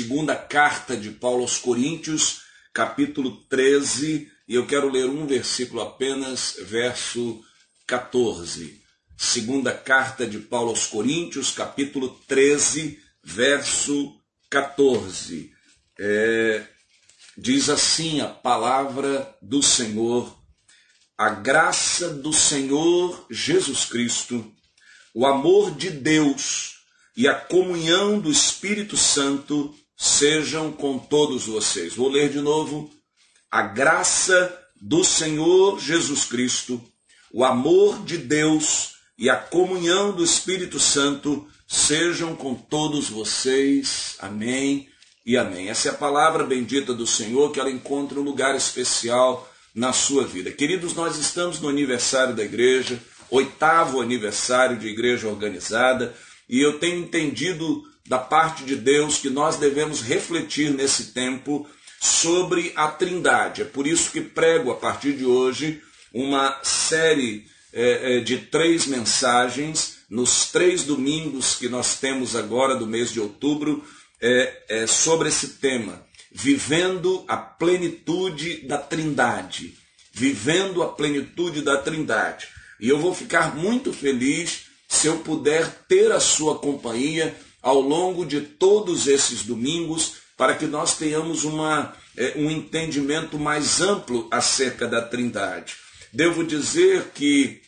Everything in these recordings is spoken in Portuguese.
segunda carta de Paulo aos Coríntios, capítulo 13, e eu quero ler um versículo apenas, verso 14. Segunda carta de Paulo aos Coríntios, capítulo 13, verso 14. É, diz assim a palavra do Senhor, a graça do Senhor Jesus Cristo, o amor de Deus e a comunhão do Espírito Santo sejam com todos vocês. Vou ler de novo. A graça do Senhor Jesus Cristo, o amor de Deus e a comunhão do Espírito Santo sejam com todos vocês. Amém e amém. Essa é a palavra bendita do Senhor, que ela encontra um lugar especial na sua vida. Queridos, nós estamos no aniversário da igreja, oitavo aniversário de igreja organizada, e eu tenho entendido da parte de Deus que nós devemos refletir nesse tempo sobre a Trindade. É por isso que prego a partir de hoje uma série é, é, de três mensagens nos três domingos que nós temos agora do mês de outubro é, sobre esse tema, vivendo a plenitude da Trindade, vivendo a plenitude da Trindade. E eu vou ficar muito feliz se eu puder ter a sua companhia ao longo de todos esses domingos, para que nós tenhamos uma, é, um entendimento mais amplo acerca da Trindade. Devo dizer que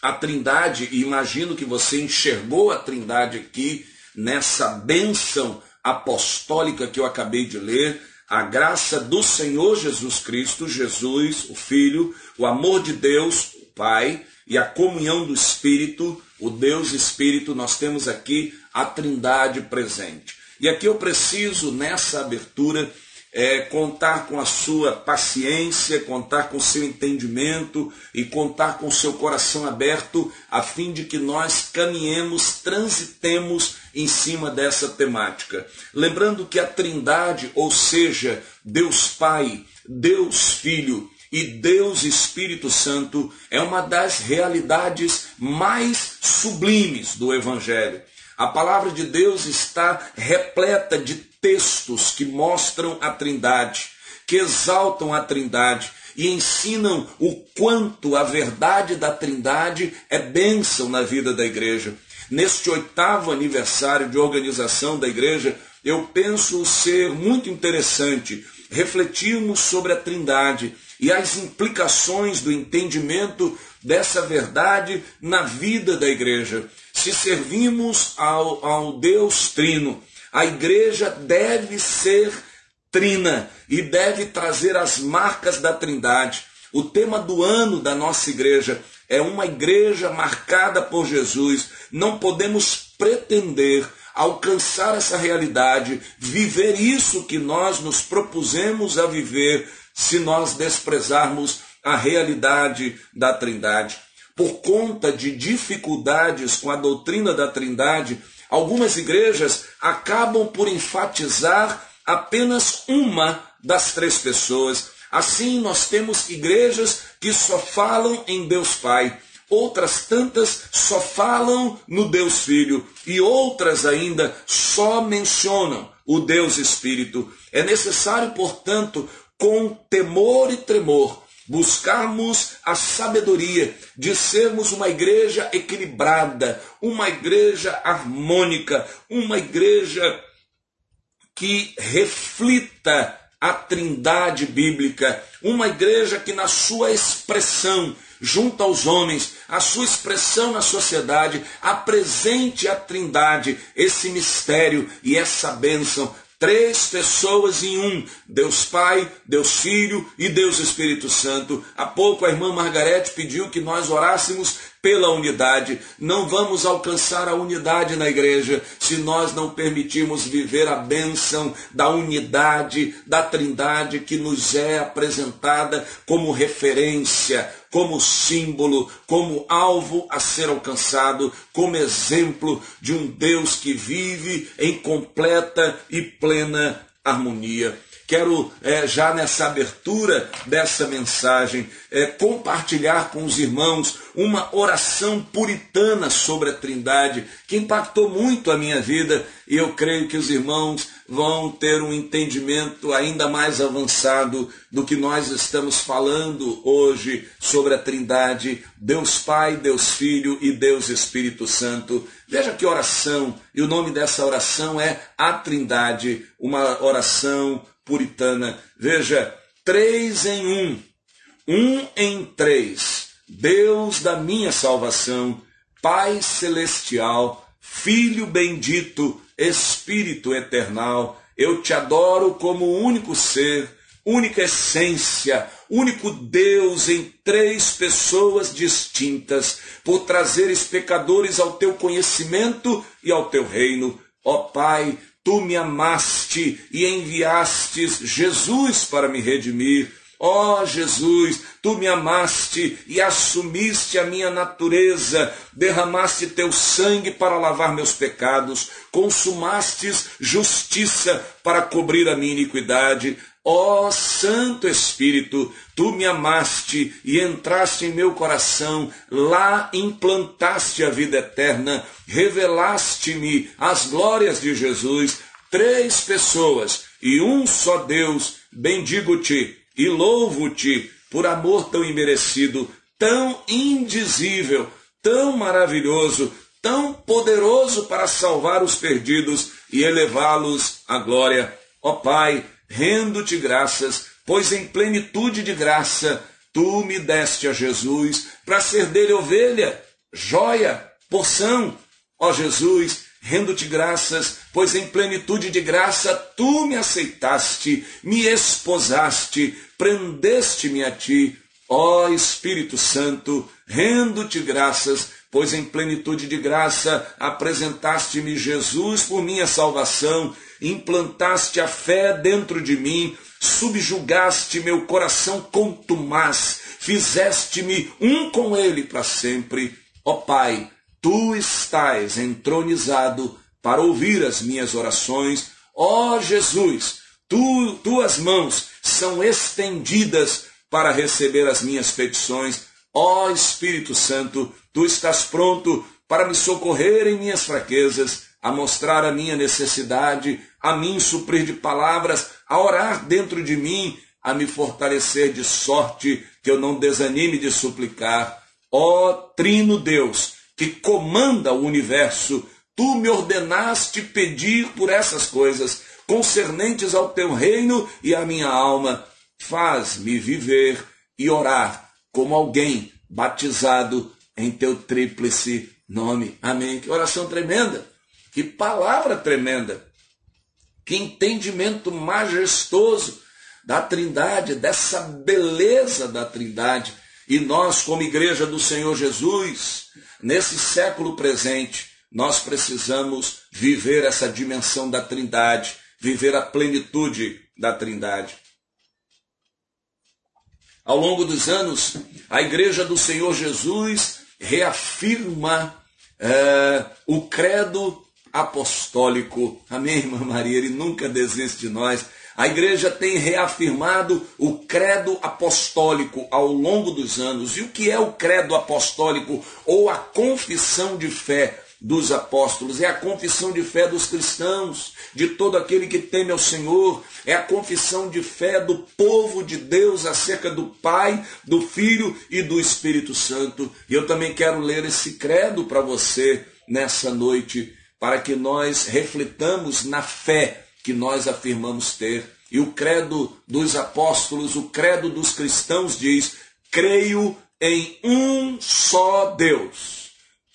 a Trindade, e imagino que você enxergou a Trindade aqui nessa bênção apostólica que eu acabei de ler, a graça do Senhor Jesus Cristo, Jesus, o Filho, o amor de Deus, o Pai, e a comunhão do Espírito, o Deus Espírito, nós temos aqui a Trindade presente. E aqui eu preciso, nessa abertura, é, contar com a sua paciência, contar com o seu entendimento e contar com o seu coração aberto, a fim de que nós caminhemos, transitemos em cima dessa temática. Lembrando que a Trindade, ou seja, Deus Pai, Deus Filho e Deus Espírito Santo é uma das realidades mais sublimes do Evangelho. A palavra de Deus está repleta de textos que mostram a Trindade, que exaltam a Trindade e ensinam o quanto a verdade da Trindade é bênção na vida da igreja. Neste oitavo aniversário de organização da igreja, eu penso ser muito interessante refletirmos sobre a Trindade e as implicações do entendimento dessa verdade na vida da igreja. Se servimos ao, ao Deus Trino, a igreja deve ser trina e deve trazer as marcas da Trindade. O tema do ano da nossa igreja é uma igreja marcada por Jesus. Não podemos pretender alcançar essa realidade, viver isso que nós nos propusemos a viver se nós desprezarmos a realidade da Trindade. Por conta de dificuldades com a doutrina da Trindade, algumas igrejas acabam por enfatizar apenas uma das três pessoas. Assim, nós temos igrejas que só falam em Deus Pai, outras tantas só falam no Deus Filho, e outras ainda só mencionam o Deus Espírito. É necessário, portanto, com temor e tremor, buscarmos a sabedoria de sermos uma igreja equilibrada, uma igreja harmônica, uma igreja que reflita a trindade bíblica, uma igreja que na sua expressão junto aos homens, a sua expressão na sociedade, apresente a trindade, esse mistério e essa bênção Três pessoas em um: Deus Pai, Deus Filho e Deus Espírito Santo. Há pouco a irmã Margarete pediu que nós orássemos pela unidade. Não vamos alcançar a unidade na igreja se nós não permitirmos viver a bênção da unidade, da trindade que nos é apresentada como referência, como símbolo, como alvo a ser alcançado, como exemplo de um Deus que vive em completa e plena harmonia quero é, já nessa abertura dessa mensagem é, compartilhar com os irmãos uma oração puritana sobre a Trindade que impactou muito a minha vida e eu creio que os irmãos vão ter um entendimento ainda mais avançado do que nós estamos falando hoje sobre a Trindade, Deus Pai, Deus Filho e Deus Espírito Santo. Veja que oração, e o nome dessa oração é a Trindade, uma oração puritana. Veja, três em um, um em três, Deus da minha salvação, Pai celestial, Filho bendito, Espírito eternal, eu te adoro como único ser, única essência, único Deus em três pessoas distintas, por trazeres pecadores ao teu conhecimento e ao teu reino. Ó Pai, tu me amaste e enviastes Jesus para me redimir. Ó oh, Jesus, tu me amaste e assumiste a minha natureza, derramaste teu sangue para lavar meus pecados, consumastes justiça para cobrir a minha iniquidade. Ó oh, Santo Espírito, tu me amaste e entraste em meu coração, lá implantaste a vida eterna, revelaste-me as glórias de Jesus. Três pessoas e um só Deus, bendigo-te e louvo-te por amor tão imerecido, tão indizível, tão maravilhoso, tão poderoso para salvar os perdidos e elevá-los à glória. Ó Pai, rendo-te graças, pois em plenitude de graça tu me deste a Jesus para ser dele ovelha, joia, porção. Ó Jesus, rendo-te graças, pois em plenitude de graça tu me aceitaste, me esposaste, prendeste-me a ti, ó Espírito Santo, rendo-te graças, pois em plenitude de graça apresentaste-me Jesus por minha salvação, implantaste a fé dentro de mim, subjugaste meu coração contumaz, fizeste-me um com ele para sempre. Ó Pai, Tu estás entronizado para ouvir as minhas orações. Ó Jesus, tu, tuas mãos são estendidas para receber as minhas petições. Ó Espírito Santo, tu estás pronto para me socorrer em minhas fraquezas, a mostrar a minha necessidade, a mim suprir de palavras, a orar dentro de mim, a me fortalecer de sorte que eu não desanime de suplicar. Ó Trino Deus, que comanda o universo, tu me ordenaste pedir por essas coisas concernentes ao teu reino e à minha alma. Faz-me viver e orar como alguém batizado em teu tríplice nome. Amém. Que oração tremenda, que palavra tremenda, que entendimento majestoso da Trindade, dessa beleza da Trindade. E nós, como igreja do Senhor Jesus, Nesse século presente, nós precisamos viver essa dimensão da Trindade, viver a plenitude da Trindade. Ao longo dos anos, a Igreja do Senhor Jesus reafirma é, o credo apostólico. Amém, irmã Maria? Ele nunca desiste de nós. A igreja tem reafirmado o credo apostólico ao longo dos anos. E o que é o credo apostólico ou a confissão de fé dos apóstolos? É a confissão de fé dos cristãos, de todo aquele que teme ao Senhor. É a confissão de fé do povo de Deus acerca do Pai, do Filho e do Espírito Santo. E eu também quero ler esse credo para você nessa noite, para que nós reflitamos na fé que nós afirmamos ter. E o credo dos apóstolos, o credo dos cristãos diz: creio em um só Deus,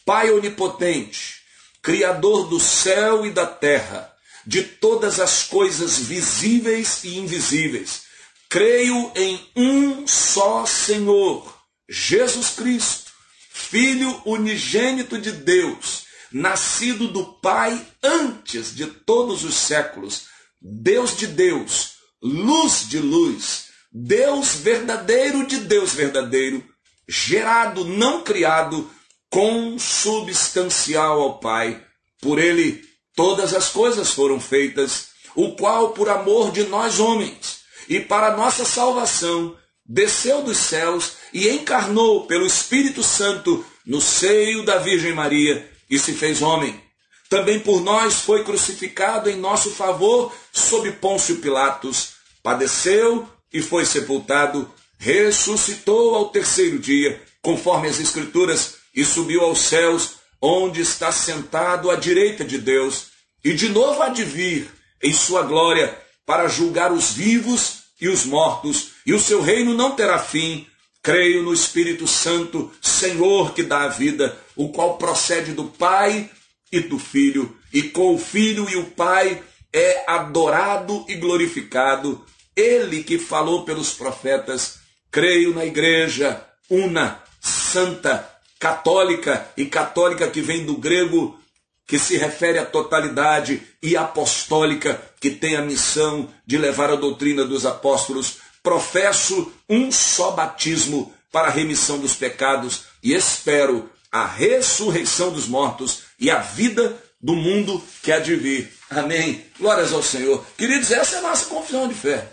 Pai onipotente, Criador do céu e da terra, de todas as coisas visíveis e invisíveis. Creio em um só Senhor, Jesus Cristo, Filho unigênito de Deus nascido do Pai antes de todos os séculos, Deus de Deus, luz de luz, Deus verdadeiro de Deus verdadeiro, gerado, não criado, consubstancial ao Pai. Por ele todas as coisas foram feitas, o qual, por amor de nós homens e para nossa salvação, desceu dos céus e encarnou pelo Espírito Santo no seio da Virgem Maria e se fez homem. também por nós foi crucificado em nosso favor sob Pôncio Pilatos, padeceu e foi sepultado, ressuscitou ao terceiro dia, conforme as Escrituras, e subiu aos céus, onde está sentado à direita de Deus, e de novo há de vir em sua glória para julgar os vivos e os mortos, e o seu reino não terá fim. Creio no Espírito Santo, Senhor que dá a vida, o qual procede do Pai e do Filho, e com o Filho e o Pai é adorado e glorificado. Ele que falou pelos profetas, creio na igreja una, santa, católica, e católica que vem do grego que se refere à totalidade, e apostólica, que tem a missão de levar a doutrina dos apóstolos, professo um só batismo para a remissão dos pecados e espero a ressurreição dos mortos e a vida do mundo que há de vir. Amém. Glórias ao Senhor. Queridos, essa é a nossa confissão de fé.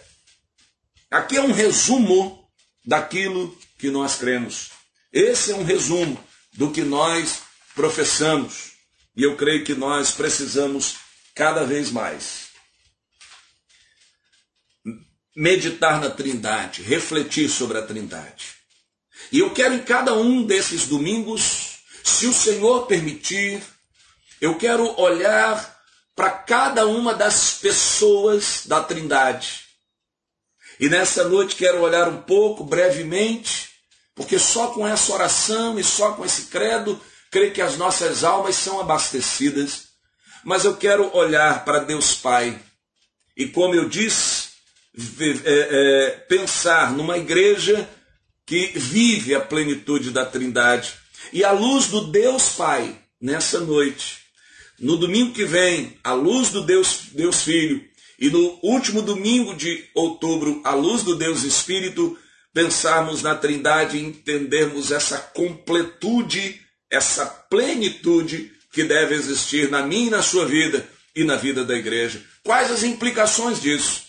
Aqui é um resumo daquilo que nós cremos. Esse é um resumo do que nós professamos. E eu creio que nós precisamos cada vez mais meditar na Trindade, refletir sobre a Trindade. E eu quero em cada um desses domingos, se o Senhor permitir, eu quero olhar para cada uma das pessoas da Trindade. E nessa noite quero olhar um pouco, brevemente, porque só com essa oração e só com esse credo creio que as nossas almas são abastecidas, mas eu quero olhar para Deus Pai e, como eu disse, é, é, pensar numa igreja que vive a plenitude da Trindade. E à luz do Deus Pai, nessa noite, no domingo que vem, à luz do Deus, Deus Filho, e no último domingo de outubro, à luz do Deus Espírito, pensarmos na Trindade e entendermos essa completude essa plenitude que deve existir na minha e na sua vida e na vida da igreja. Quais as implicações disso?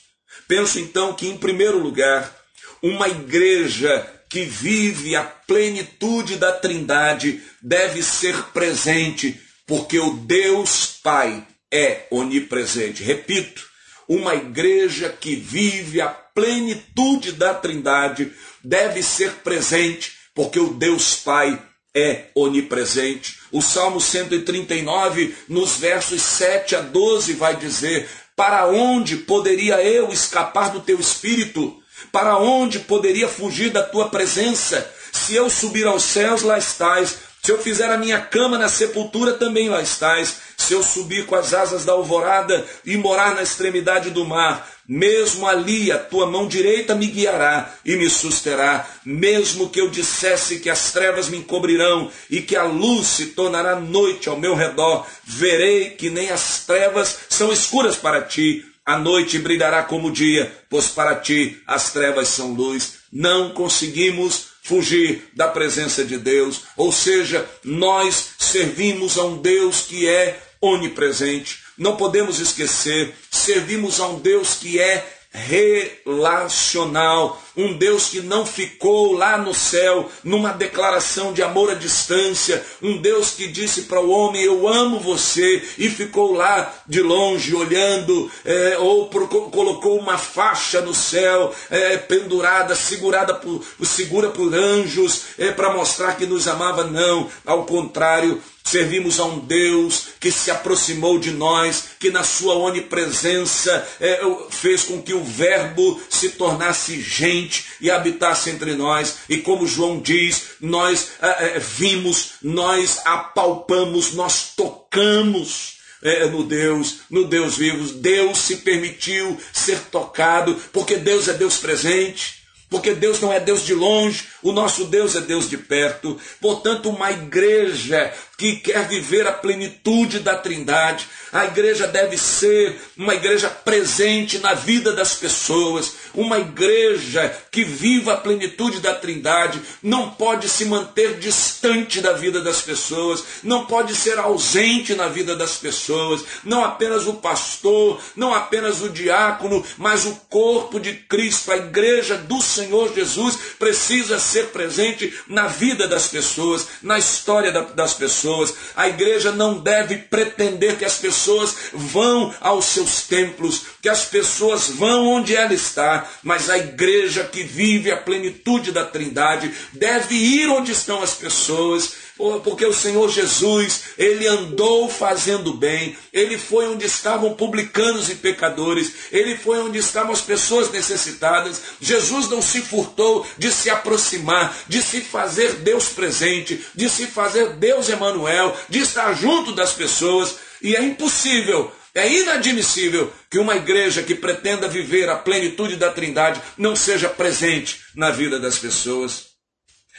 Penso então que, em primeiro lugar, uma igreja que vive a plenitude da Trindade deve ser presente, porque o Deus Pai é onipresente. Repito, uma igreja que vive a plenitude da Trindade deve ser presente, porque o Deus Pai é onipresente. O Salmo 139, nos versos 7 a 12, vai dizer: Para onde poderia eu escapar do teu espírito? Para onde poderia fugir da tua presença? Se eu subir aos céus, lá estás. Se eu fizer a minha cama na sepultura, também lá estás. Se eu subir com as asas da alvorada e morar na extremidade do mar, mesmo ali a tua mão direita me guiará e me susterá, mesmo que eu dissesse que as trevas me encobrirão e que a luz se tornará noite ao meu redor, verei que nem as trevas são escuras para ti. A noite brilhará como o dia, pois para ti as trevas são luz. Não conseguimos fugir da presença de Deus, ou seja, nós servimos a um Deus que é onipresente. Não podemos esquecer, servimos a um Deus que é relacional, um Deus que não ficou lá no céu numa declaração de amor à distância, um Deus que disse para o homem: Eu amo você, e ficou lá de longe olhando, é, ou colocou uma faixa no céu, é, pendurada, segurada por, segura por anjos, é, para mostrar que nos amava. Não, ao contrário, Servimos a um Deus que se aproximou de nós, que na sua onipresença é, fez com que o Verbo se tornasse gente e habitasse entre nós. E como João diz, nós é, é, vimos, nós apalpamos, nós tocamos. É, no Deus, no Deus vivo. Deus se permitiu ser tocado, porque Deus é Deus presente. Porque Deus não é Deus de longe, o nosso Deus é Deus de perto. Portanto, uma igreja que quer viver a plenitude da Trindade, a igreja deve ser uma igreja presente na vida das pessoas, uma igreja que viva a plenitude da Trindade, não pode se manter distante da vida das pessoas, não pode ser ausente na vida das pessoas, não apenas o pastor, não apenas o diácono, mas o corpo de Cristo, a igreja do Senhor Jesus, precisa ser presente na vida das pessoas, na história das pessoas pessoas. A igreja não deve pretender que as pessoas vão aos seus templos, que as pessoas vão onde ela está, mas a igreja que vive a plenitude da Trindade deve ir onde estão as pessoas porque o Senhor Jesus, ele andou fazendo bem, ele foi onde estavam publicanos e pecadores, ele foi onde estavam as pessoas necessitadas. Jesus não se furtou de se aproximar, de se fazer Deus presente, de se fazer Deus Emanuel, de estar junto das pessoas, e é impossível é inadmissível que uma igreja que pretenda viver a plenitude da Trindade não seja presente na vida das pessoas.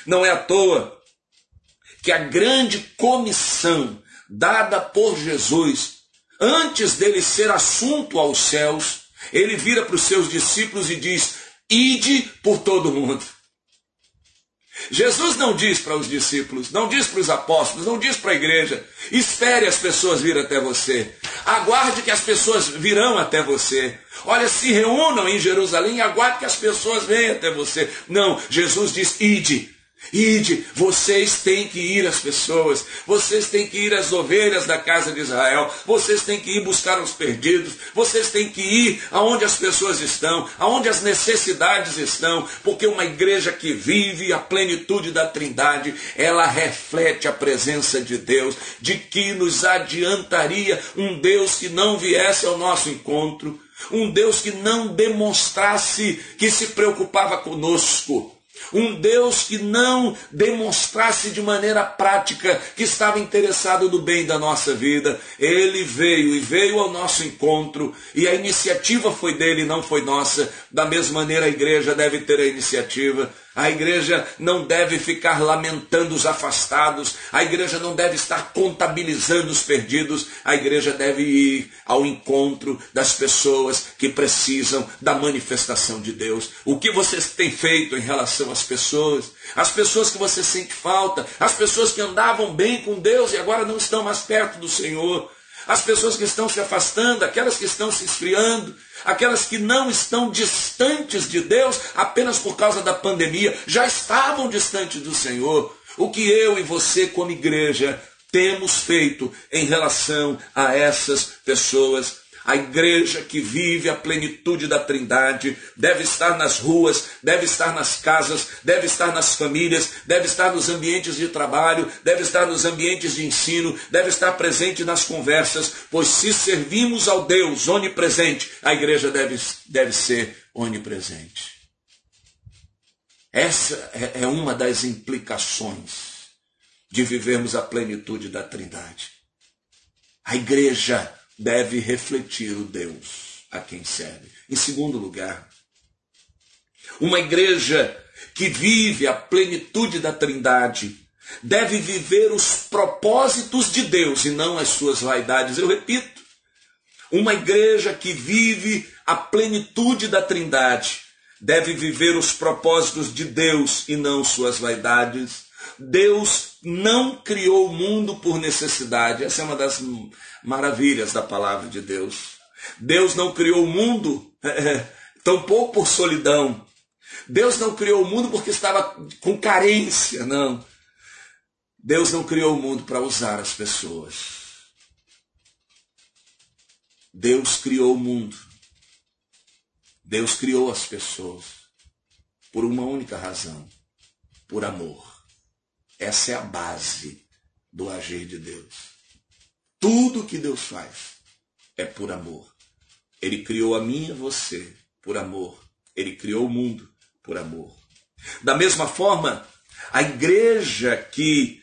Não é à toa que a grande comissão dada por Jesus, antes dele ser assunto aos céus, ele vira para os seus discípulos e diz: Ide por todo mundo. Jesus não diz para os discípulos, não diz para os apóstolos, não diz para a igreja, espere as pessoas vir até você, aguarde que as pessoas virão até você. Olha, se reúnam em Jerusalém e aguarde que as pessoas venham até você. Não, Jesus diz: ide, Ide, vocês têm que ir às pessoas, vocês têm que ir às ovelhas da casa de Israel, vocês têm que ir buscar os perdidos, vocês têm que ir aonde as pessoas estão, aonde as necessidades estão, porque uma igreja que vive a plenitude da Trindade, ela reflete a presença de Deus, de que nos adiantaria um Deus que não viesse ao nosso encontro, um Deus que não demonstrasse que se preocupava conosco um Deus que não demonstrasse de maneira prática que estava interessado no bem da nossa vida. Ele veio e veio ao nosso encontro, e a iniciativa foi dele, não foi nossa. Da mesma maneira, a igreja deve ter a iniciativa. A igreja não deve ficar lamentando os afastados, a igreja não deve estar contabilizando os perdidos, a igreja deve ir ao encontro das pessoas que precisam da manifestação de Deus. O que você tem feito em relação às pessoas? As pessoas que você sente falta, as pessoas que andavam bem com Deus e agora não estão mais perto do Senhor as pessoas que estão se afastando, aquelas que estão se esfriando, aquelas que não estão distantes de Deus apenas por causa da pandemia, já estavam distantes do Senhor. O que eu e você, como igreja, temos feito em relação a essas pessoas a igreja que vive a plenitude da Trindade deve estar nas ruas, deve estar nas casas, deve estar nas famílias, deve estar nos ambientes de trabalho, deve estar nos ambientes de ensino, deve estar presente nas conversas, pois se servimos ao Deus onipresente, a igreja deve, deve ser onipresente. Essa é, é uma das implicações de vivermos a plenitude da Trindade. A igreja deve refletir o Deus a quem serve. Em segundo lugar, uma igreja que vive a plenitude da Trindade deve viver os propósitos de Deus e não as suas vaidades. Eu repito, uma igreja que vive a plenitude da Trindade deve viver os propósitos de Deus e não suas vaidades. Deus não criou o mundo por necessidade. Essa é uma das maravilhas da palavra de Deus. Deus não criou o mundo tampouco por solidão. Deus não criou o mundo porque estava com carência, não. Deus não criou o mundo para usar as pessoas. Deus criou o mundo. Deus criou as pessoas por uma única razão: por amor. Essa é a base do agir de Deus. Tudo que Deus faz é por amor. Ele criou a mim e você por amor. Ele criou o mundo por amor. Da mesma forma, a igreja que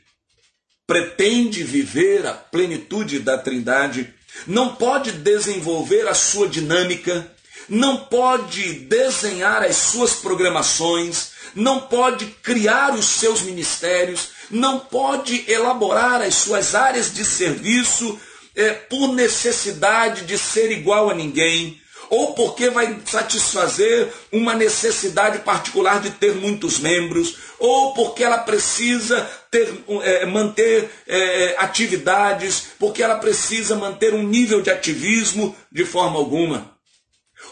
pretende viver a plenitude da Trindade não pode desenvolver a sua dinâmica, não pode desenhar as suas programações, não pode criar os seus ministérios, não pode elaborar as suas áreas de serviço é, por necessidade de ser igual a ninguém, ou porque vai satisfazer uma necessidade particular de ter muitos membros, ou porque ela precisa ter, é, manter é, atividades, porque ela precisa manter um nível de ativismo de forma alguma.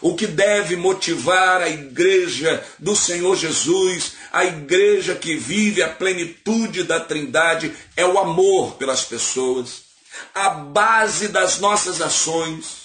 O que deve motivar a igreja do Senhor Jesus A igreja que vive a plenitude da Trindade é o amor pelas pessoas. A base das nossas ações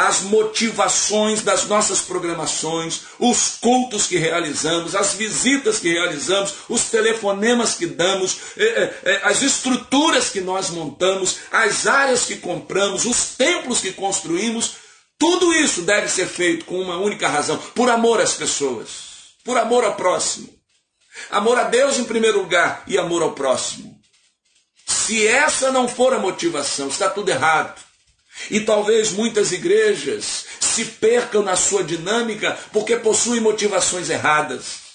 as motivações das nossas programações, os cultos que realizamos, as visitas que realizamos, os telefonemas que damos, eh, eh, eh, as estruturas que nós montamos, as áreas que compramos, os templos que construímos, tudo isso deve ser feito com uma única razão: por amor às pessoas, por amor ao próximo. Amor a Deus em primeiro lugar e amor ao próximo. Se essa não for a motivação, está tudo errado. E talvez muitas igrejas se percam na sua dinâmica porque possuem motivações erradas.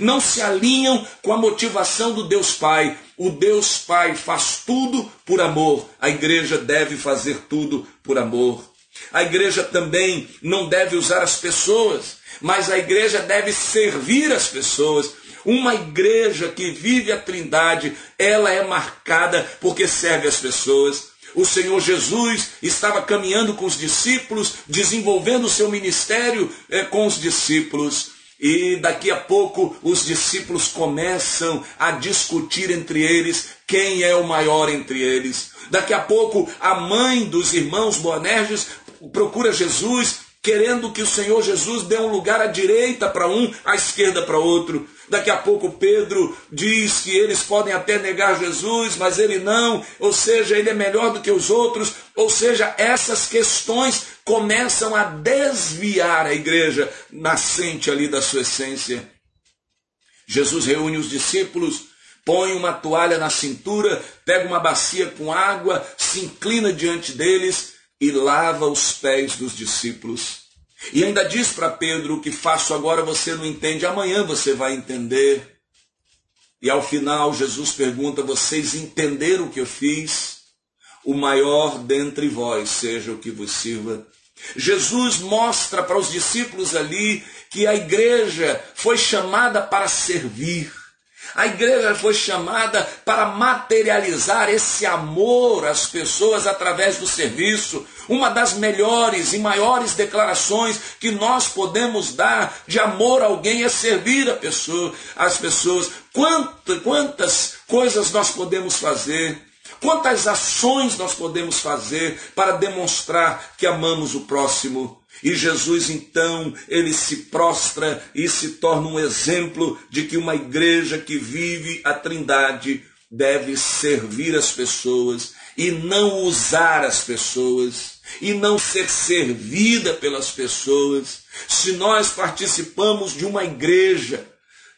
Não se alinham com a motivação do Deus Pai. O Deus Pai faz tudo por amor. A igreja deve fazer tudo por amor. A igreja também não deve usar as pessoas, mas a igreja deve servir as pessoas. Uma igreja que vive a Trindade, ela é marcada porque serve as pessoas. O Senhor Jesus estava caminhando com os discípulos, desenvolvendo o seu ministério eh, com os discípulos. E daqui a pouco os discípulos começam a discutir entre eles quem é o maior entre eles. Daqui a pouco a mãe dos irmãos Boanerges procura Jesus, querendo que o Senhor Jesus dê um lugar à direita para um, à esquerda para outro. Daqui a pouco Pedro diz que eles podem até negar Jesus, mas ele não, ou seja, ele é melhor do que os outros, ou seja, essas questões começam a desviar a igreja nascente ali da sua essência. Jesus reúne os discípulos, põe uma toalha na cintura, pega uma bacia com água, se inclina diante deles e lava os pés dos discípulos. E ainda diz para Pedro: o que faço agora você não entende, amanhã você vai entender. E ao final, Jesus pergunta: vocês entenderam o que eu fiz? O maior dentre vós seja o que vos sirva. Jesus mostra para os discípulos ali que a igreja foi chamada para servir. A igreja foi chamada para materializar esse amor às pessoas através do serviço. Uma das melhores e maiores declarações que nós podemos dar de amor a alguém é servir a pessoa, as pessoas. Quantas, quantas coisas nós podemos fazer? Quantas ações nós podemos fazer para demonstrar que amamos o próximo? E Jesus então, ele se prostra e se torna um exemplo de que uma igreja que vive a Trindade deve servir as pessoas e não usar as pessoas e não ser servida pelas pessoas. Se nós participamos de uma igreja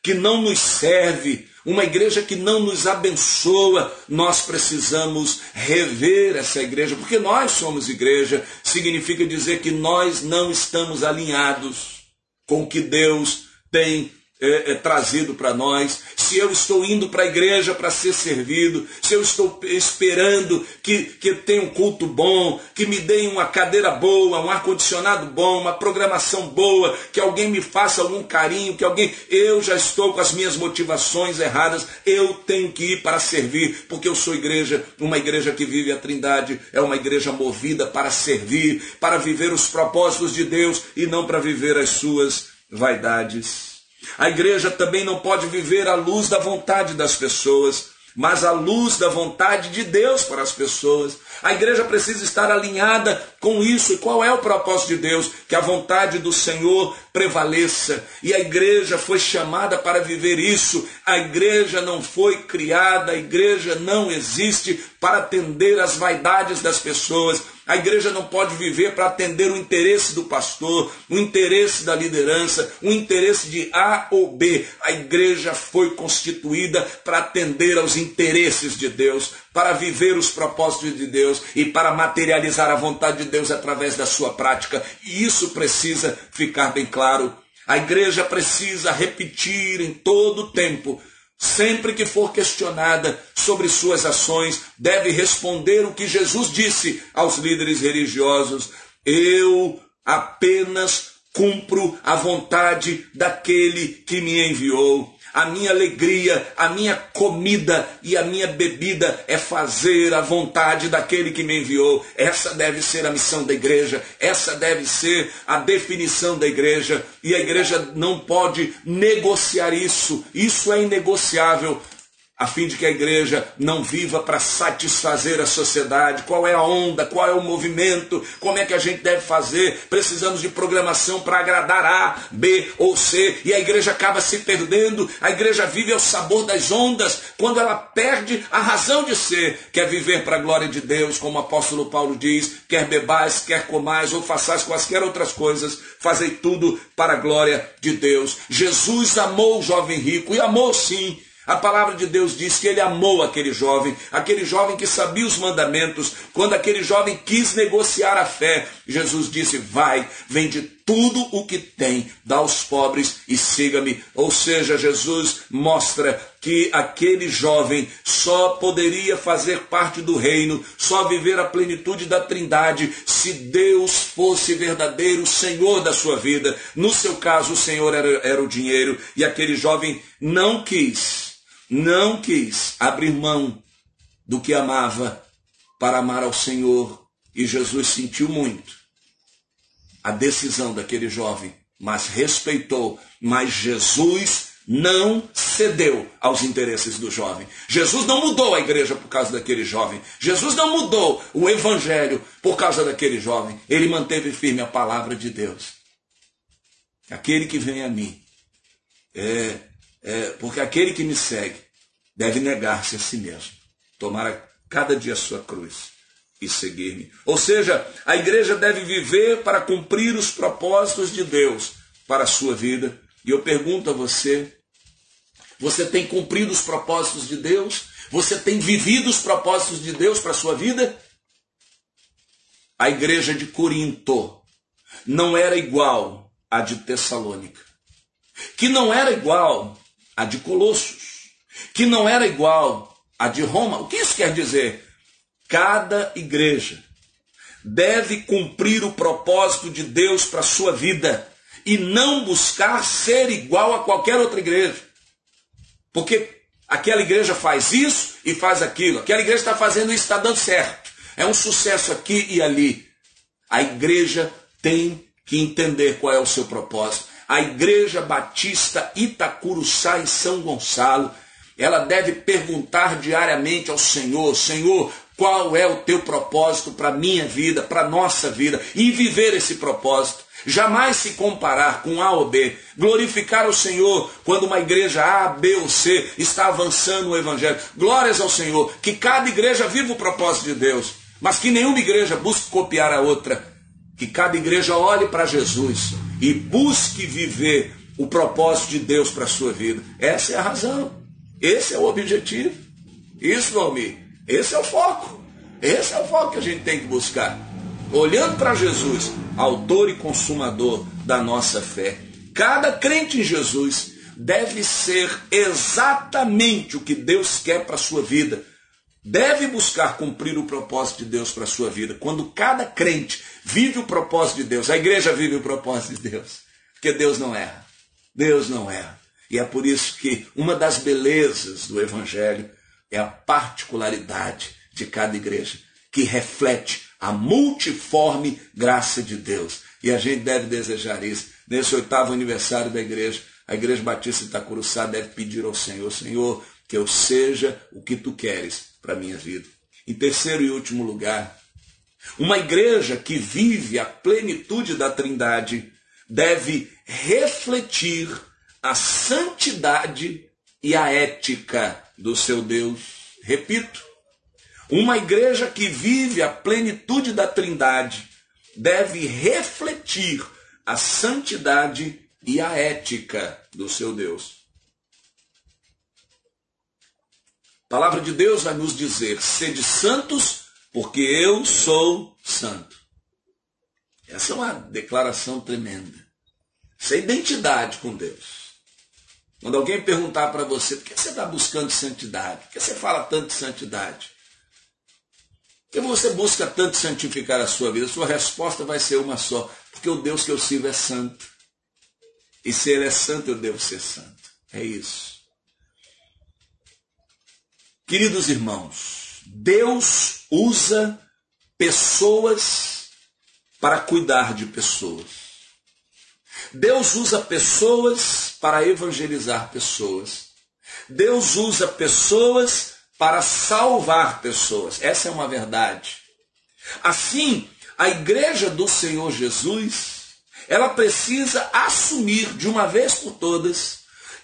que não nos serve, uma igreja que não nos abençoa, nós precisamos rever essa igreja, porque nós somos igreja, significa dizer que nós não estamos alinhados com o que Deus tem é, é, trazido para nós, se eu estou indo para a igreja para ser servido, se eu estou esperando que, que tenha um culto bom, que me deem uma cadeira boa, um ar-condicionado bom, uma programação boa, que alguém me faça algum carinho, que alguém. Eu já estou com as minhas motivações erradas, eu tenho que ir para servir, porque eu sou igreja, uma igreja que vive a Trindade, é uma igreja movida para servir, para viver os propósitos de Deus e não para viver as suas vaidades. A igreja também não pode viver à luz da vontade das pessoas, mas à luz da vontade de Deus para as pessoas. A igreja precisa estar alinhada com isso. E qual é o propósito de Deus? Que a vontade do Senhor prevaleça. E a igreja foi chamada para viver isso. A igreja não foi criada, a igreja não existe para atender às vaidades das pessoas a igreja não pode viver para atender o interesse do pastor, o interesse da liderança, o interesse de A ou B. A igreja foi constituída para atender aos interesses de Deus, para viver os propósitos de Deus e para materializar a vontade de Deus através da sua prática. E isso precisa ficar bem claro. A igreja precisa repetir em todo o tempo sempre que for questionada sobre suas ações, deve responder o que Jesus disse aos líderes religiosos: Eu apenas cumpro a vontade daquele que me enviou. A minha alegria, a minha comida e a minha bebida é fazer a vontade daquele que me enviou. Essa deve ser a missão da igreja, essa deve ser a definição da igreja, e a igreja não pode negociar isso, isso é inegociável a fim de que a igreja não viva para satisfazer a sociedade. Qual é a onda? Qual é o movimento? Como é que a gente deve fazer? Precisamos de programação para agradar A, B ou C. E a igreja acaba se perdendo. A igreja vive ao sabor das ondas quando ela perde a razão de ser. Quer viver para a glória de Deus, como o apóstolo Paulo diz: quer bebais, quer comais ou façais quaisquer outras coisas, fazei tudo para a glória de Deus. Jesus amou o jovem rico e amou sim a palavra de Deus diz que ele amou aquele jovem, aquele jovem que sabia os mandamentos. Quando aquele jovem quis negociar a fé, Jesus disse: Vai, vende tudo o que tem, dá aos pobres e siga-me. Ou seja, Jesus mostra que aquele jovem só poderia fazer parte do reino, só viver a plenitude da Trindade, se Deus fosse verdadeiro Senhor da sua vida. No seu caso, o Senhor era, era o dinheiro, e aquele jovem não quis não quis abrir mão do que amava para amar ao Senhor. E Jesus sentiu muito a decisão daquele jovem, mas respeitou. Mas Jesus não cedeu aos interesses do jovem. Jesus não mudou a igreja por causa daquele jovem. Jesus não mudou o evangelho por causa daquele jovem. Ele manteve firme a palavra de Deus. Aquele que vem a mim é, é, porque aquele que me segue deve negar-se a si mesmo, tomar cada dia a sua cruz e seguir-me. Ou seja, a igreja deve viver para cumprir os propósitos de Deus para a sua vida. E eu pergunto a você: você tem cumprido os propósitos de Deus? Você tem vivido os propósitos de Deus para a sua vida? A igreja de Corinto não era igual à de Tessalônica, que não era igual a de Colossos, que não era igual à de Roma. O que isso quer dizer? Cada igreja deve cumprir o propósito de Deus para a sua vida e não buscar ser igual a qualquer outra igreja. Porque aquela igreja faz isso e faz aquilo, aquela igreja está fazendo isso, está dando certo. É um sucesso aqui e ali. A igreja tem que entender qual é o seu propósito a Igreja Batista Itacuruçá e São Gonçalo, ela deve perguntar diariamente ao Senhor: Senhor, qual é o teu propósito para a minha vida, para a nossa vida, e viver esse propósito. Jamais se comparar com A ou B. Glorificar o Senhor quando uma igreja A, B ou C está avançando o Evangelho. Glórias ao Senhor. Que cada igreja viva o propósito de Deus, mas que nenhuma igreja busque copiar a outra. Que cada igreja olhe para Jesus e busque viver o propósito de Deus para a sua vida. Essa é a razão. Esse é o objetivo. Isso, Valmir, esse é o foco. Esse é o foco que a gente tem que buscar. Olhando para Jesus, autor e consumador da nossa fé. Cada crente em Jesus deve ser exatamente o que Deus quer para a sua vida deve buscar cumprir o propósito de Deus para a sua vida. Quando cada crente vive o propósito de Deus, a igreja vive o propósito de Deus. Porque Deus não erra. Deus não erra. E é por isso que uma das belezas do Evangelho é a particularidade de cada igreja, que reflete a multiforme graça de Deus. E a gente deve desejar isso. Nesse oitavo aniversário da igreja, a Igreja Batista de Itacuruçá deve pedir ao Senhor, Senhor, que eu seja o que tu queres para a minha vida. Em terceiro e último lugar, uma igreja que vive a plenitude da Trindade deve refletir a santidade e a ética do seu Deus. Repito, uma igreja que vive a plenitude da Trindade deve refletir a santidade e a ética do seu Deus. A palavra de Deus vai nos dizer: sede santos, porque eu sou santo. Essa é uma declaração tremenda. Essa é identidade com Deus. Quando alguém perguntar para você, por que você está buscando santidade? Por que você fala tanto de santidade? Por que você busca tanto santificar a sua vida? Sua resposta vai ser uma só. Porque o Deus que eu sirvo é santo. E se ele é santo, eu devo ser santo. É isso. Queridos irmãos, Deus usa pessoas para cuidar de pessoas. Deus usa pessoas para evangelizar pessoas. Deus usa pessoas para salvar pessoas. Essa é uma verdade. Assim, a igreja do Senhor Jesus, ela precisa assumir de uma vez por todas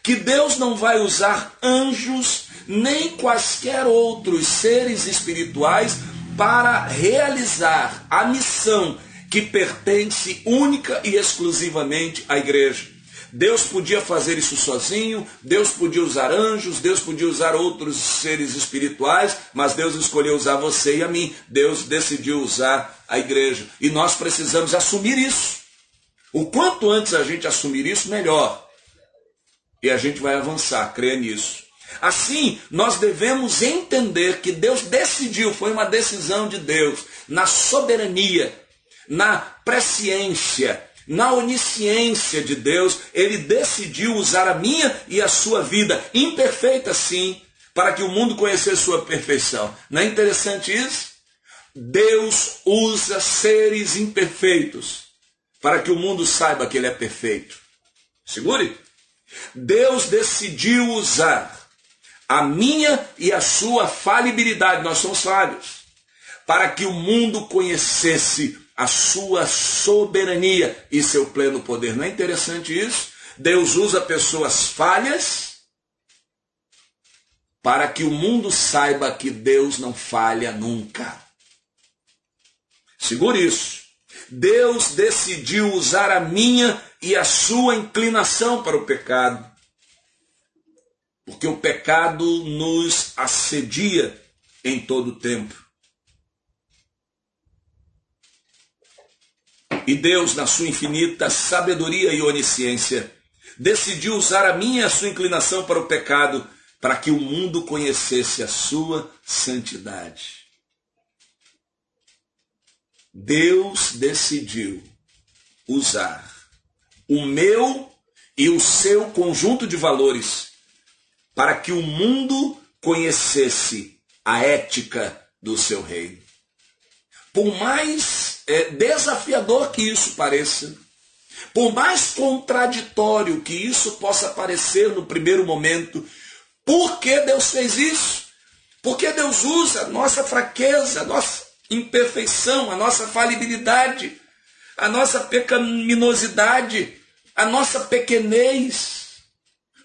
que Deus não vai usar anjos nem quaisquer outros seres espirituais para realizar a missão que pertence única e exclusivamente à igreja. Deus podia fazer isso sozinho, Deus podia usar anjos, Deus podia usar outros seres espirituais, mas Deus escolheu usar você e a mim. Deus decidiu usar a igreja. E nós precisamos assumir isso. O quanto antes a gente assumir isso, melhor. E a gente vai avançar, creia nisso. Assim, nós devemos entender que Deus decidiu, foi uma decisão de Deus, na soberania, na presciência, na onisciência de Deus, ele decidiu usar a minha e a sua vida, imperfeita sim, para que o mundo conhecesse sua perfeição. Não é interessante isso? Deus usa seres imperfeitos para que o mundo saiba que ele é perfeito. Segure. Deus decidiu usar a minha e a sua falibilidade, nós somos falhos, para que o mundo conhecesse a sua soberania e seu pleno poder. Não é interessante isso? Deus usa pessoas falhas para que o mundo saiba que Deus não falha nunca. Segure isso. Deus decidiu usar a minha e a sua inclinação para o pecado. Porque o pecado nos assedia em todo o tempo. E Deus, na sua infinita sabedoria e onisciência, decidiu usar a minha e a sua inclinação para o pecado, para que o mundo conhecesse a sua santidade. Deus decidiu usar o meu e o seu conjunto de valores para que o mundo conhecesse a ética do seu reino. Por mais é, desafiador que isso pareça, por mais contraditório que isso possa parecer no primeiro momento, por que Deus fez isso? Porque Deus usa a nossa fraqueza, a nossa imperfeição, a nossa falibilidade, a nossa pecaminosidade, a nossa pequenez.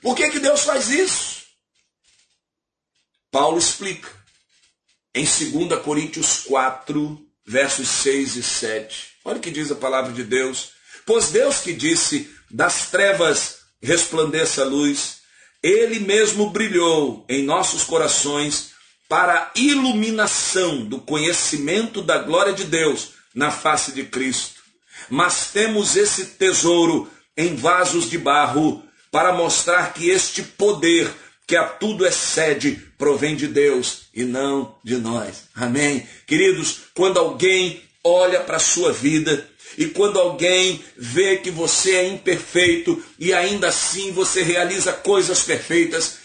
Por que, que Deus faz isso? Paulo explica em 2 Coríntios 4, versos 6 e 7. Olha o que diz a palavra de Deus. Pois Deus que disse: das trevas resplandeça a luz, ele mesmo brilhou em nossos corações para a iluminação do conhecimento da glória de Deus na face de Cristo. Mas temos esse tesouro em vasos de barro para mostrar que este poder que a tudo excede, provém de Deus e não de nós. Amém? Queridos, quando alguém olha para a sua vida e quando alguém vê que você é imperfeito e ainda assim você realiza coisas perfeitas,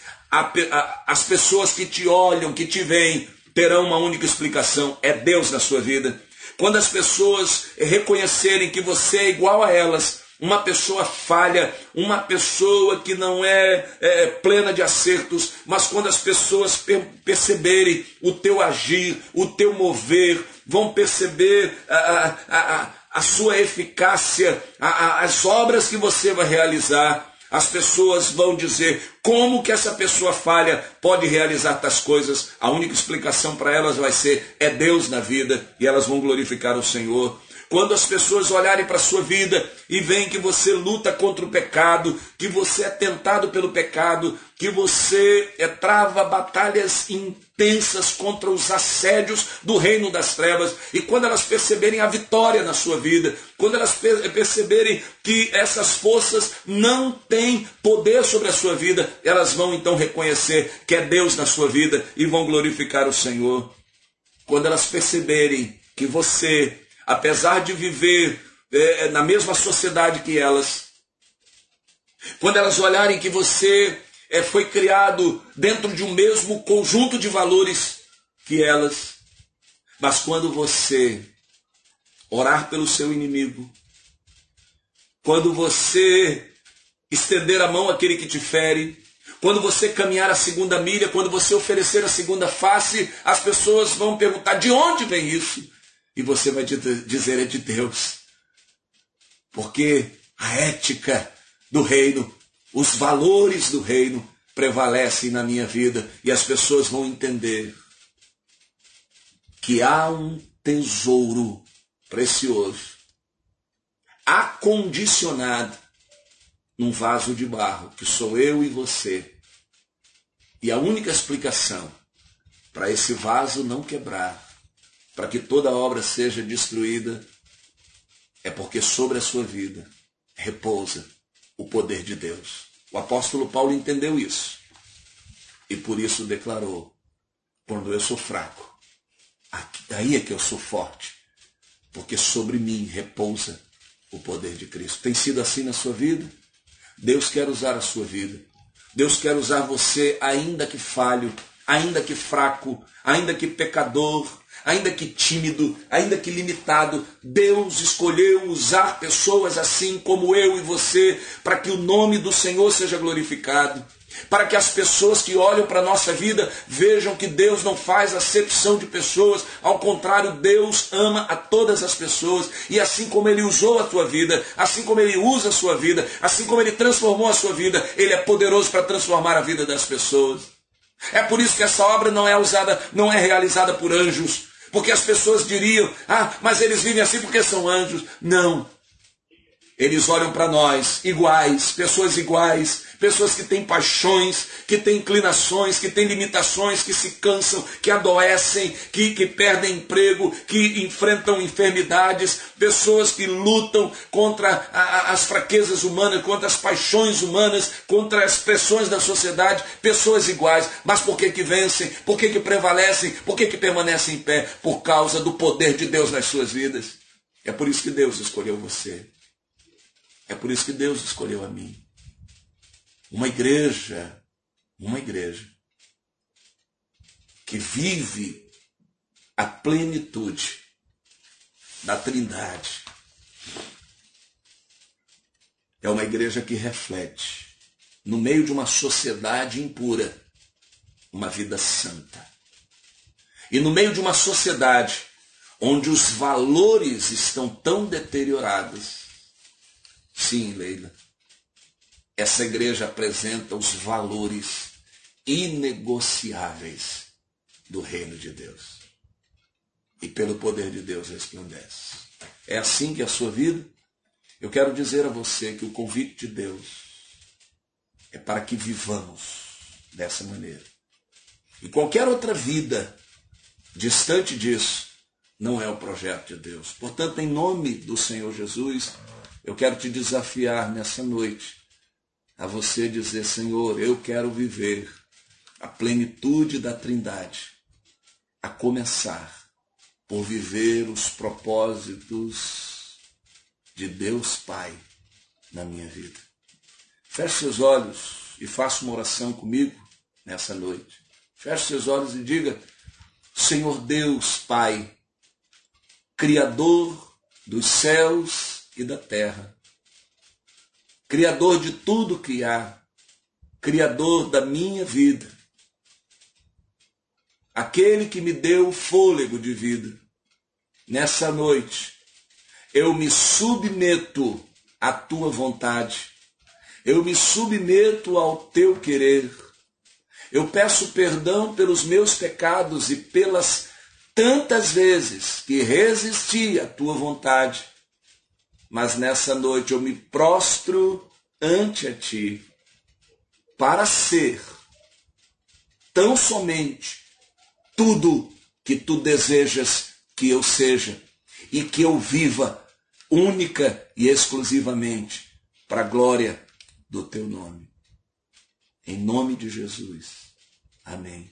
as pessoas que te olham, que te veem, terão uma única explicação: é Deus na sua vida. Quando as pessoas reconhecerem que você é igual a elas, uma pessoa falha, uma pessoa que não é, é, plena de acertos, mas quando as pessoas per perceberem o teu agir, o teu mover, vão perceber a, a, a, a sua eficácia, as obras que você vai realizar, as pessoas vão dizer como que essa pessoa falha pode realizar tais coisas. A única explicação para elas vai ser é Deus na vida e elas vão glorificar o Senhor. Quando as pessoas olharem para a sua vida e veem que você luta contra o pecado, que você é tentado pelo pecado, que você é, trava batalhas intensas contra os assédios do reino das trevas, e quando elas perceberem a vitória na sua vida, quando elas perceberem que essas forças não têm poder sobre a sua vida, elas vão então reconhecer que é Deus na sua vida e vão glorificar o Senhor. Quando elas perceberem que você apesar de viver é, é, na mesma sociedade que elas, quando elas olharem que você é, foi criado dentro de um mesmo conjunto de valores que elas. Mas quando você orar pelo seu inimigo, quando você estender a mão àquele que te fere, quando você caminhar a segunda milha, quando você oferecer a segunda face, as pessoas vão perguntar de onde vem isso? E você vai dizer é de Deus. Porque a ética do reino, os valores do reino prevalecem na minha vida e as pessoas vão entender que há um tesouro precioso, acondicionado num vaso de barro, que sou eu e você. E a única explicação para esse vaso não quebrar, para que toda obra seja destruída, é porque sobre a sua vida repousa o poder de Deus. O apóstolo Paulo entendeu isso e por isso declarou: quando eu sou fraco, daí é que eu sou forte, porque sobre mim repousa o poder de Cristo. Tem sido assim na sua vida? Deus quer usar a sua vida. Deus quer usar você, ainda que falho, ainda que fraco, ainda que pecador, ainda que tímido, ainda que limitado. Deus escolheu usar pessoas assim como eu e você, para que o nome do Senhor seja glorificado para que as pessoas que olham para a nossa vida vejam que Deus não faz acepção de pessoas, ao contrário, Deus ama a todas as pessoas, e assim como Ele usou a tua vida, assim como Ele usa a sua vida, assim como Ele transformou a sua vida, Ele é poderoso para transformar a vida das pessoas. É por isso que essa obra não é usada, não é realizada por anjos, porque as pessoas diriam, ah, mas eles vivem assim porque são anjos. Não, eles olham para nós iguais, pessoas iguais, pessoas que têm paixões, que têm inclinações, que têm limitações, que se cansam, que adoecem, que, que perdem emprego, que enfrentam enfermidades, pessoas que lutam contra a, a, as fraquezas humanas, contra as paixões humanas, contra as pressões da sociedade, pessoas iguais. Mas por que, que vencem? Por que, que prevalecem? Por que, que permanecem em pé? Por causa do poder de Deus nas suas vidas. É por isso que Deus escolheu você. É por isso que Deus escolheu a mim. Uma igreja, uma igreja que vive a plenitude da Trindade. É uma igreja que reflete, no meio de uma sociedade impura, uma vida santa. E no meio de uma sociedade onde os valores estão tão deteriorados, Sim, Leila. Essa igreja apresenta os valores inegociáveis do reino de Deus. E pelo poder de Deus resplandece. É assim que é a sua vida? Eu quero dizer a você que o convite de Deus é para que vivamos dessa maneira. E qualquer outra vida distante disso não é o projeto de Deus. Portanto, em nome do Senhor Jesus, eu quero te desafiar nessa noite a você dizer: Senhor, eu quero viver a plenitude da Trindade, a começar por viver os propósitos de Deus Pai na minha vida. Feche seus olhos e faça uma oração comigo nessa noite. Feche seus olhos e diga: Senhor Deus Pai, Criador dos céus e da terra. Criador de tudo que há, Criador da minha vida, aquele que me deu o fôlego de vida. Nessa noite, eu me submeto à tua vontade, eu me submeto ao teu querer. Eu peço perdão pelos meus pecados e pelas tantas vezes que resisti à tua vontade mas nessa noite eu me prostro ante a ti para ser tão somente tudo que tu desejas que eu seja e que eu viva única e exclusivamente para a glória do teu nome. Em nome de Jesus. Amém.